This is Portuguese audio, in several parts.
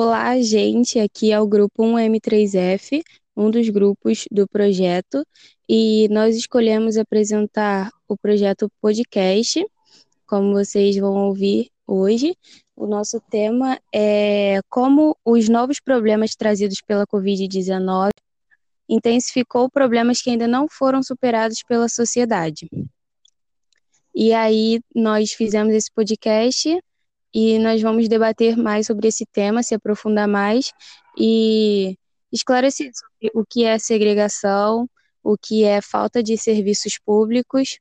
Olá, gente. Aqui é o grupo 1M3F, um dos grupos do projeto, e nós escolhemos apresentar o projeto podcast, como vocês vão ouvir hoje. O nosso tema é como os novos problemas trazidos pela Covid-19 intensificou problemas que ainda não foram superados pela sociedade. E aí nós fizemos esse podcast e nós vamos debater mais sobre esse tema, se aprofundar mais e esclarecer sobre o que é segregação, o que é falta de serviços públicos.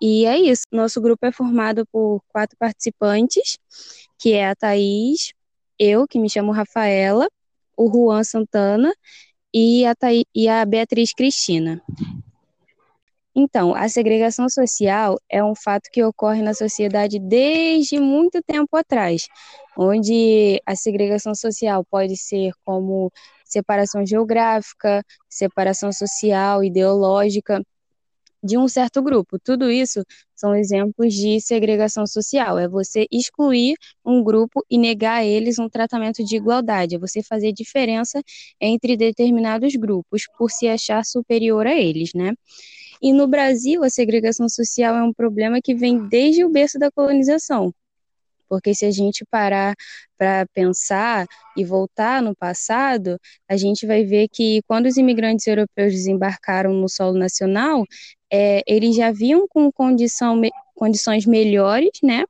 E é isso. Nosso grupo é formado por quatro participantes, que é a Thaís, eu, que me chamo Rafaela, o Juan Santana e a, Thaí, e a Beatriz Cristina. Então, a segregação social é um fato que ocorre na sociedade desde muito tempo atrás, onde a segregação social pode ser como separação geográfica, separação social, ideológica de um certo grupo. Tudo isso são exemplos de segregação social. É você excluir um grupo e negar a eles um tratamento de igualdade. É você fazer diferença entre determinados grupos por se achar superior a eles, né? E no Brasil, a segregação social é um problema que vem desde o berço da colonização. Porque se a gente parar para pensar e voltar no passado, a gente vai ver que quando os imigrantes europeus desembarcaram no solo nacional, é, eles já vinham com condição, condições melhores, né?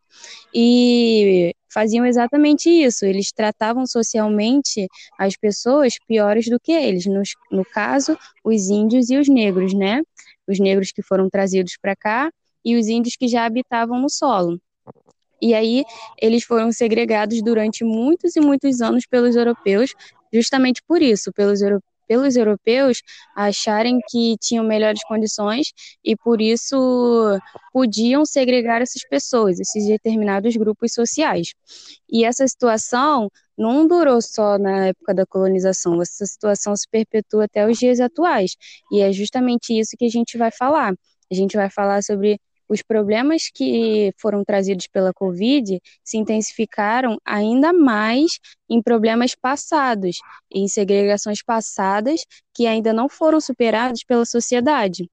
E faziam exatamente isso. Eles tratavam socialmente as pessoas piores do que eles. No, no caso, os índios e os negros, né? Os negros que foram trazidos para cá e os índios que já habitavam no solo. E aí eles foram segregados durante muitos e muitos anos pelos europeus, justamente por isso, pelos europeus pelos europeus acharem que tinham melhores condições e por isso podiam segregar essas pessoas, esses determinados grupos sociais. E essa situação não durou só na época da colonização, essa situação se perpetua até os dias atuais. E é justamente isso que a gente vai falar. A gente vai falar sobre os problemas que foram trazidos pela Covid se intensificaram ainda mais em problemas passados, em segregações passadas que ainda não foram superados pela sociedade.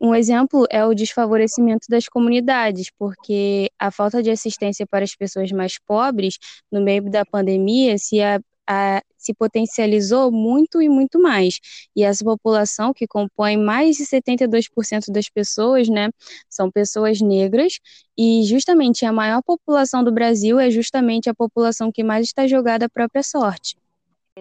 Um exemplo é o desfavorecimento das comunidades, porque a falta de assistência para as pessoas mais pobres no meio da pandemia se, a, se potencializou muito e muito mais. E essa população, que compõe mais de 72% das pessoas, né, são pessoas negras, e justamente a maior população do Brasil é justamente a população que mais está jogada à própria sorte.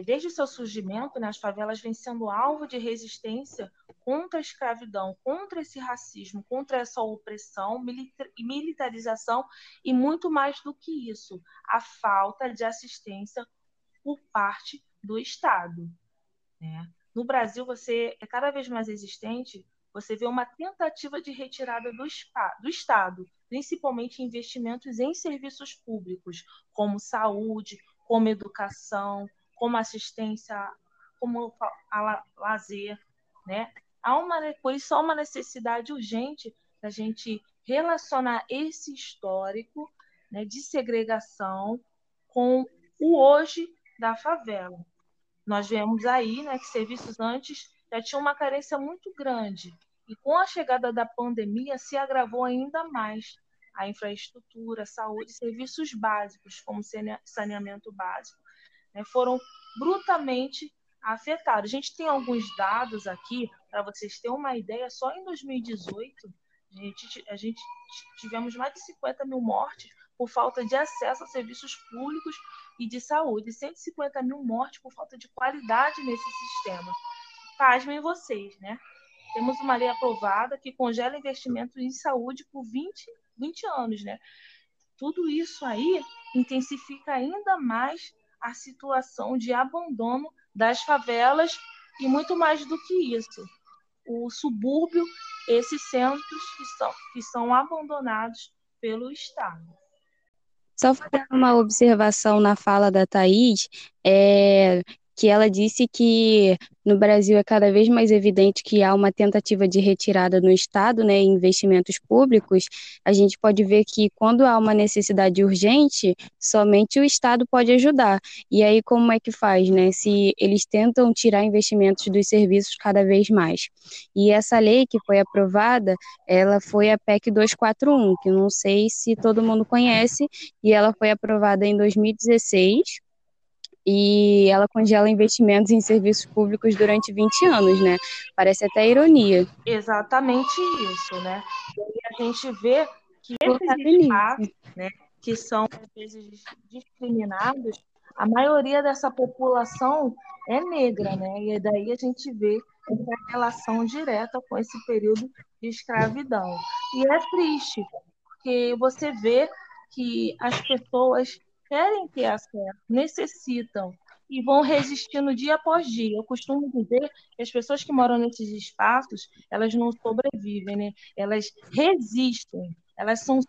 Desde o seu surgimento, né, as favelas vêm sendo alvo de resistência contra a escravidão, contra esse racismo, contra essa opressão, militarização e muito mais do que isso, a falta de assistência por parte do Estado. Né? No Brasil, você é cada vez mais existente, você vê uma tentativa de retirada do, do Estado, principalmente investimentos em serviços públicos, como saúde, como educação, como assistência, como a lazer, né? Há uma, por isso há uma necessidade urgente da gente relacionar esse histórico né, de segregação com o hoje da favela. Nós vemos aí né, que serviços antes já tinham uma carência muito grande e com a chegada da pandemia se agravou ainda mais a infraestrutura, saúde, serviços básicos como saneamento básico né, foram brutalmente afetados. A gente tem alguns dados aqui, para vocês terem uma ideia, só em 2018, a gente, a gente tivemos mais de 50 mil mortes por falta de acesso a serviços públicos e de saúde, 150 mil mortes por falta de qualidade nesse sistema. Pasmem vocês, né? Temos uma lei aprovada que congela investimentos em saúde por 20, 20 anos, né? Tudo isso aí intensifica ainda mais a situação de abandono das favelas e muito mais do que isso. O subúrbio, esses centros que são, que são abandonados pelo Estado. Só fazendo uma observação na fala da Thaís, é, que ela disse que no Brasil é cada vez mais evidente que há uma tentativa de retirada no Estado, né, em investimentos públicos. A gente pode ver que quando há uma necessidade urgente, somente o Estado pode ajudar. E aí como é que faz, né? Se eles tentam tirar investimentos dos serviços cada vez mais. E essa lei que foi aprovada, ela foi a PEC 241, que não sei se todo mundo conhece, e ela foi aprovada em 2016 e ela congela investimentos em serviços públicos durante 20 anos, né? Parece até ironia. Exatamente isso, né? E a gente vê que esses espaços, né, que são às vezes discriminados, a maioria dessa população é negra, né? E daí a gente vê essa relação direta com esse período de escravidão. E é triste, porque você vê que as pessoas querem ter acesso, necessitam e vão resistindo dia após dia. Eu costumo dizer que as pessoas que moram nesses espaços, elas não sobrevivem, né? Elas resistem. Elas são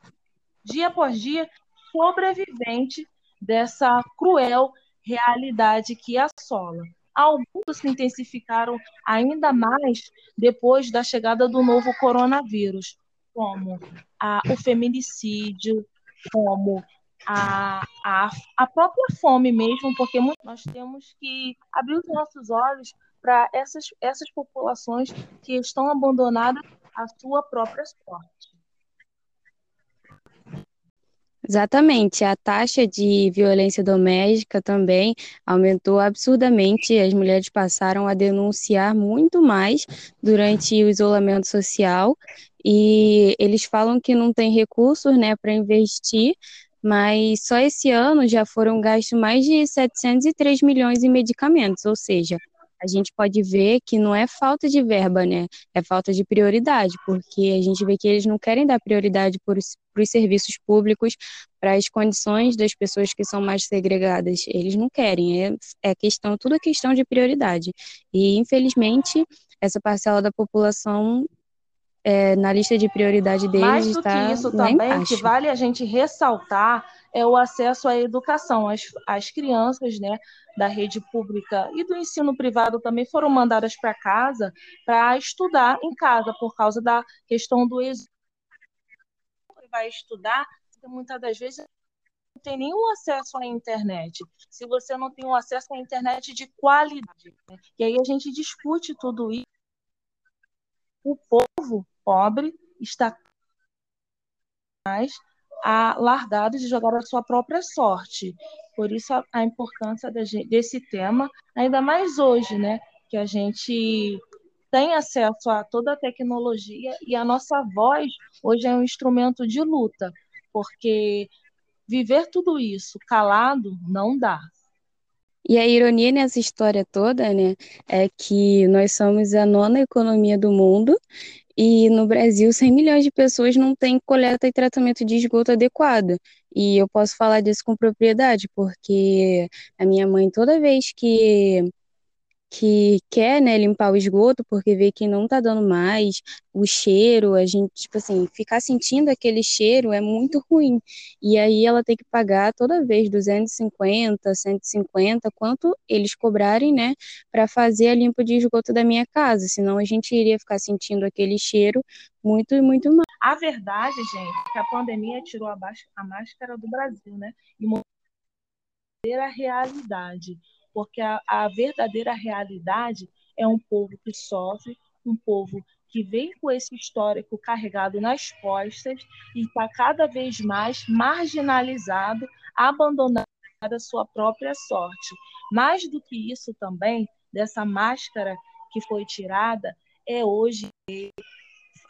dia após dia sobreviventes dessa cruel realidade que assola. Alguns se intensificaram ainda mais depois da chegada do novo coronavírus, como a, o feminicídio, como a, a, a própria fome mesmo, porque nós temos que abrir os nossos olhos para essas, essas populações que estão abandonadas à sua própria sorte. Exatamente, a taxa de violência doméstica também aumentou absurdamente. As mulheres passaram a denunciar muito mais durante o isolamento social e eles falam que não tem recursos, né, para investir mas só esse ano já foram gastos mais de 703 milhões em medicamentos, ou seja, a gente pode ver que não é falta de verba, né? É falta de prioridade, porque a gente vê que eles não querem dar prioridade para os serviços públicos, para as condições das pessoas que são mais segregadas. Eles não querem, é, é questão, tudo é questão de prioridade. E, infelizmente, essa parcela da população é, na lista de prioridade deles Mais do está que isso também, que vale a gente ressaltar, é o acesso à educação. As, as crianças né, da rede pública e do ensino privado também foram mandadas para casa para estudar em casa, por causa da questão do êxito. Vai estudar, muitas das vezes não tem nenhum acesso à internet. Se você não tem um acesso à internet de qualidade. Né? E aí a gente discute tudo isso. O povo pobre está mais largado de jogar a sua própria sorte. Por isso a, a importância desse tema, ainda mais hoje, né, que a gente tem acesso a toda a tecnologia e a nossa voz hoje é um instrumento de luta, porque viver tudo isso calado não dá. E a ironia nessa história toda, né, é que nós somos a nona economia do mundo e no Brasil, 100 milhões de pessoas não têm coleta e tratamento de esgoto adequado. E eu posso falar disso com propriedade, porque a minha mãe, toda vez que que quer, né, limpar o esgoto porque vê que não tá dando mais, o cheiro, a gente, tipo assim, ficar sentindo aquele cheiro é muito ruim. E aí ela tem que pagar toda vez 250, 150, quanto eles cobrarem, né, para fazer a limpa de esgoto da minha casa, senão a gente iria ficar sentindo aquele cheiro muito e muito mais. A verdade, gente, é que a pandemia tirou a, a máscara do Brasil, né, e a realidade porque a, a verdadeira realidade é um povo que sofre, um povo que vem com esse histórico carregado nas costas e está cada vez mais marginalizado, abandonado à sua própria sorte. Mais do que isso também, dessa máscara que foi tirada, é hoje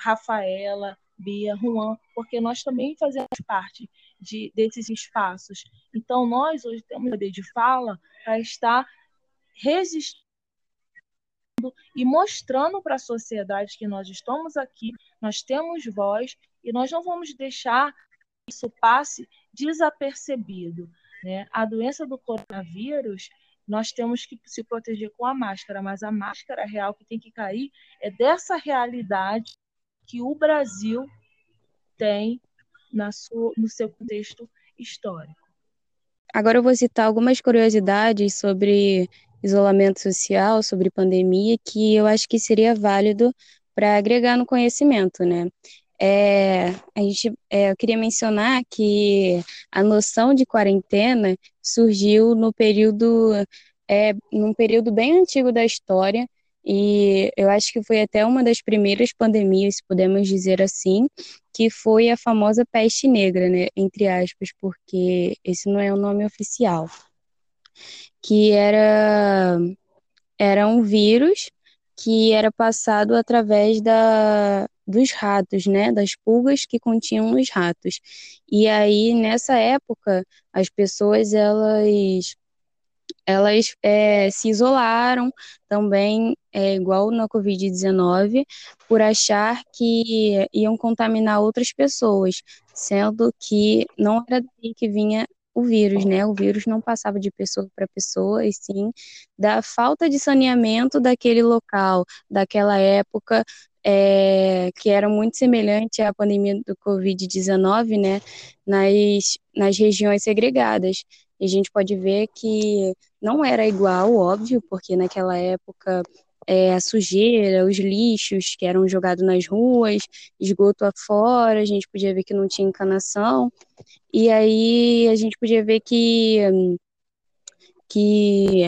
Rafaela, Bia, Juan, porque nós também fazemos parte de, desses espaços. Então, nós hoje temos poder de fala para estar resistindo e mostrando para a sociedade que nós estamos aqui, nós temos voz e nós não vamos deixar que isso passe desapercebido. Né? A doença do coronavírus, nós temos que se proteger com a máscara, mas a máscara real que tem que cair é dessa realidade que o Brasil tem na sua, no seu contexto histórico. Agora eu vou citar algumas curiosidades sobre isolamento social, sobre pandemia, que eu acho que seria válido para agregar no conhecimento, né? É, a gente, é, eu queria mencionar que a noção de quarentena surgiu no período, é, num período bem antigo da história, e eu acho que foi até uma das primeiras pandemias, se podemos dizer assim, que foi a famosa peste negra, né, entre aspas, porque esse não é o nome oficial, que era era um vírus que era passado através da, dos ratos, né, das pulgas que continham nos ratos. E aí nessa época as pessoas elas elas é, se isolaram também, é, igual na Covid-19, por achar que iam contaminar outras pessoas, sendo que não era daí que vinha o vírus, né? O vírus não passava de pessoa para pessoa, e sim da falta de saneamento daquele local, daquela época, é, que era muito semelhante à pandemia do Covid-19, né? Nas, nas regiões segregadas. E a gente pode ver que não era igual, óbvio, porque naquela época é, a sujeira, os lixos que eram jogados nas ruas, esgoto afora, a gente podia ver que não tinha encanação, e aí a gente podia ver que, que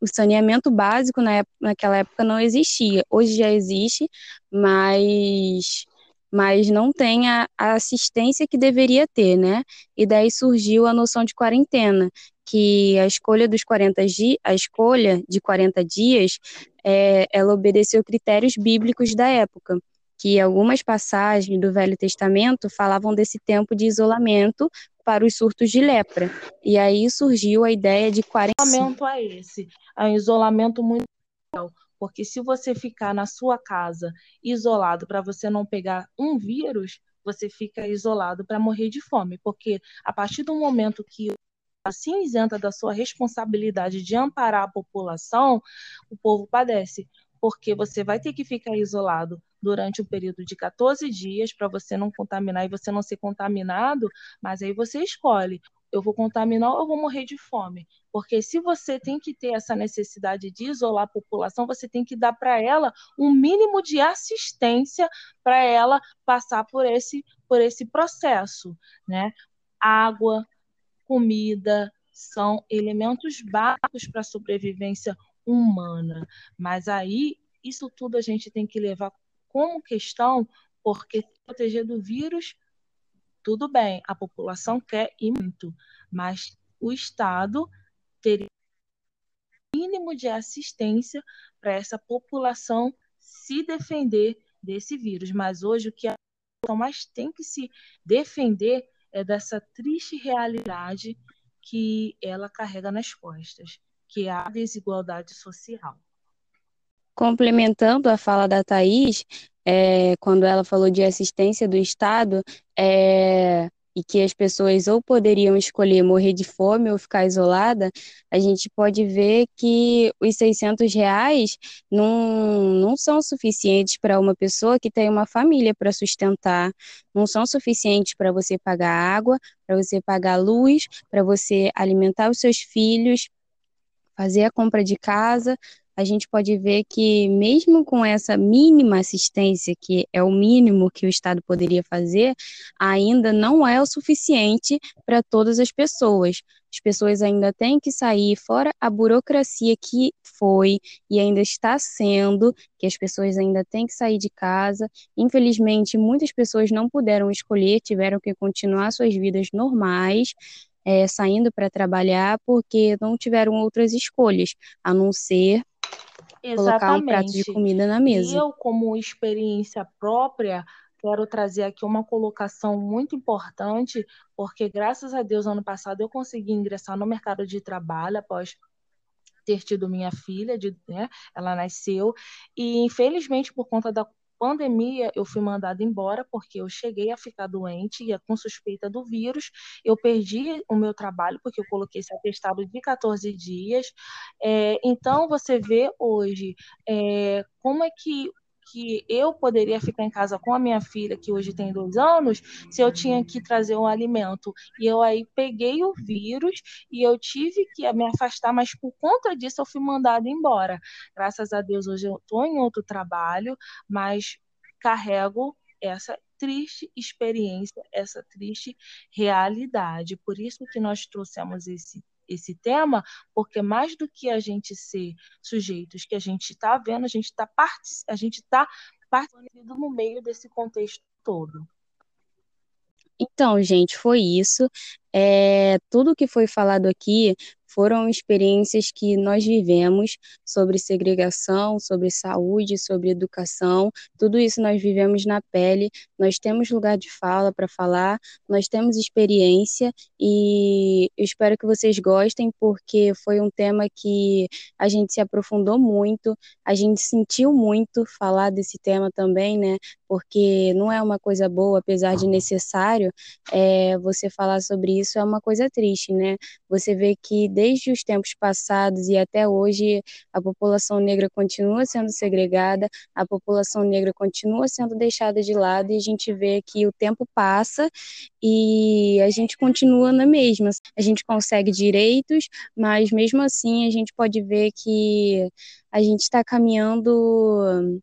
o saneamento básico na época, naquela época não existia. Hoje já existe, mas mas não tem a, assistência que deveria ter, né? E daí surgiu a noção de quarentena, que a escolha dos 40 dias, a escolha de 40 dias, é, ela obedeceu critérios bíblicos da época, que algumas passagens do Velho Testamento falavam desse tempo de isolamento para os surtos de lepra. E aí surgiu a ideia de 40 isolamento é esse, é um isolamento muito porque se você ficar na sua casa isolado para você não pegar um vírus, você fica isolado para morrer de fome, porque a partir do momento que assim isenta da sua responsabilidade de amparar a população, o povo padece, porque você vai ter que ficar isolado durante um período de 14 dias para você não contaminar e você não ser contaminado, mas aí você escolhe eu vou contaminar ou eu vou morrer de fome. Porque se você tem que ter essa necessidade de isolar a população, você tem que dar para ela um mínimo de assistência para ela passar por esse, por esse processo. Né? Água, comida, são elementos básicos para a sobrevivência humana. Mas aí, isso tudo a gente tem que levar como questão, porque proteger do vírus tudo bem, a população quer ir muito, mas o Estado teria mínimo de assistência para essa população se defender desse vírus. Mas hoje o que a população mais tem que se defender é dessa triste realidade que ela carrega nas costas, que é a desigualdade social. Complementando a fala da Thais, é, quando ela falou de assistência do Estado, é, e que as pessoas ou poderiam escolher morrer de fome ou ficar isolada, a gente pode ver que os 600 reais não, não são suficientes para uma pessoa que tem uma família para sustentar, não são suficientes para você pagar água, para você pagar luz, para você alimentar os seus filhos, fazer a compra de casa, a gente pode ver que, mesmo com essa mínima assistência, que é o mínimo que o Estado poderia fazer, ainda não é o suficiente para todas as pessoas. As pessoas ainda têm que sair, fora a burocracia que foi e ainda está sendo, que as pessoas ainda têm que sair de casa. Infelizmente, muitas pessoas não puderam escolher, tiveram que continuar suas vidas normais. É, saindo para trabalhar porque não tiveram outras escolhas a não ser. Colocar um prato de comida na mesa. E eu, como experiência própria, quero trazer aqui uma colocação muito importante, porque graças a Deus, ano passado, eu consegui ingressar no mercado de trabalho após ter tido minha filha, de, né, ela nasceu, e infelizmente, por conta da pandemia, eu fui mandada embora porque eu cheguei a ficar doente e com suspeita do vírus. Eu perdi o meu trabalho porque eu coloquei esse atestado de 14 dias. É, então, você vê hoje é, como é que que eu poderia ficar em casa com a minha filha, que hoje tem dois anos, se eu tinha que trazer um alimento. E eu aí peguei o vírus e eu tive que me afastar, mas por conta disso eu fui mandada embora. Graças a Deus hoje eu estou em outro trabalho, mas carrego essa triste experiência, essa triste realidade. Por isso que nós trouxemos esse esse tema, porque mais do que a gente ser sujeitos que a gente está vendo, a gente está a gente está participando no meio desse contexto todo. Então, gente, foi isso. É, tudo que foi falado aqui foram experiências que nós vivemos sobre segregação, sobre saúde, sobre educação, tudo isso nós vivemos na pele, nós temos lugar de fala para falar, nós temos experiência e eu espero que vocês gostem, porque foi um tema que a gente se aprofundou muito, a gente sentiu muito falar desse tema também, né? Porque não é uma coisa boa, apesar de necessário, é, você falar sobre isso é uma coisa triste, né? Você vê que desde desde os tempos passados e até hoje a população negra continua sendo segregada, a população negra continua sendo deixada de lado e a gente vê que o tempo passa e a gente continua na mesma. A gente consegue direitos, mas mesmo assim a gente pode ver que a gente está caminhando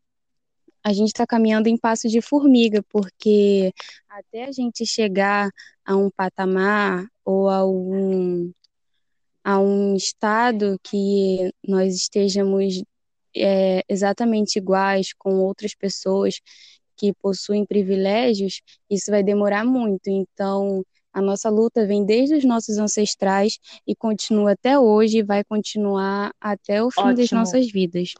a gente está caminhando em passo de formiga, porque até a gente chegar a um patamar ou a um, a um estado que nós estejamos é, exatamente iguais com outras pessoas que possuem privilégios, isso vai demorar muito. Então, a nossa luta vem desde os nossos ancestrais e continua até hoje e vai continuar até o fim Ótimo. das nossas vidas.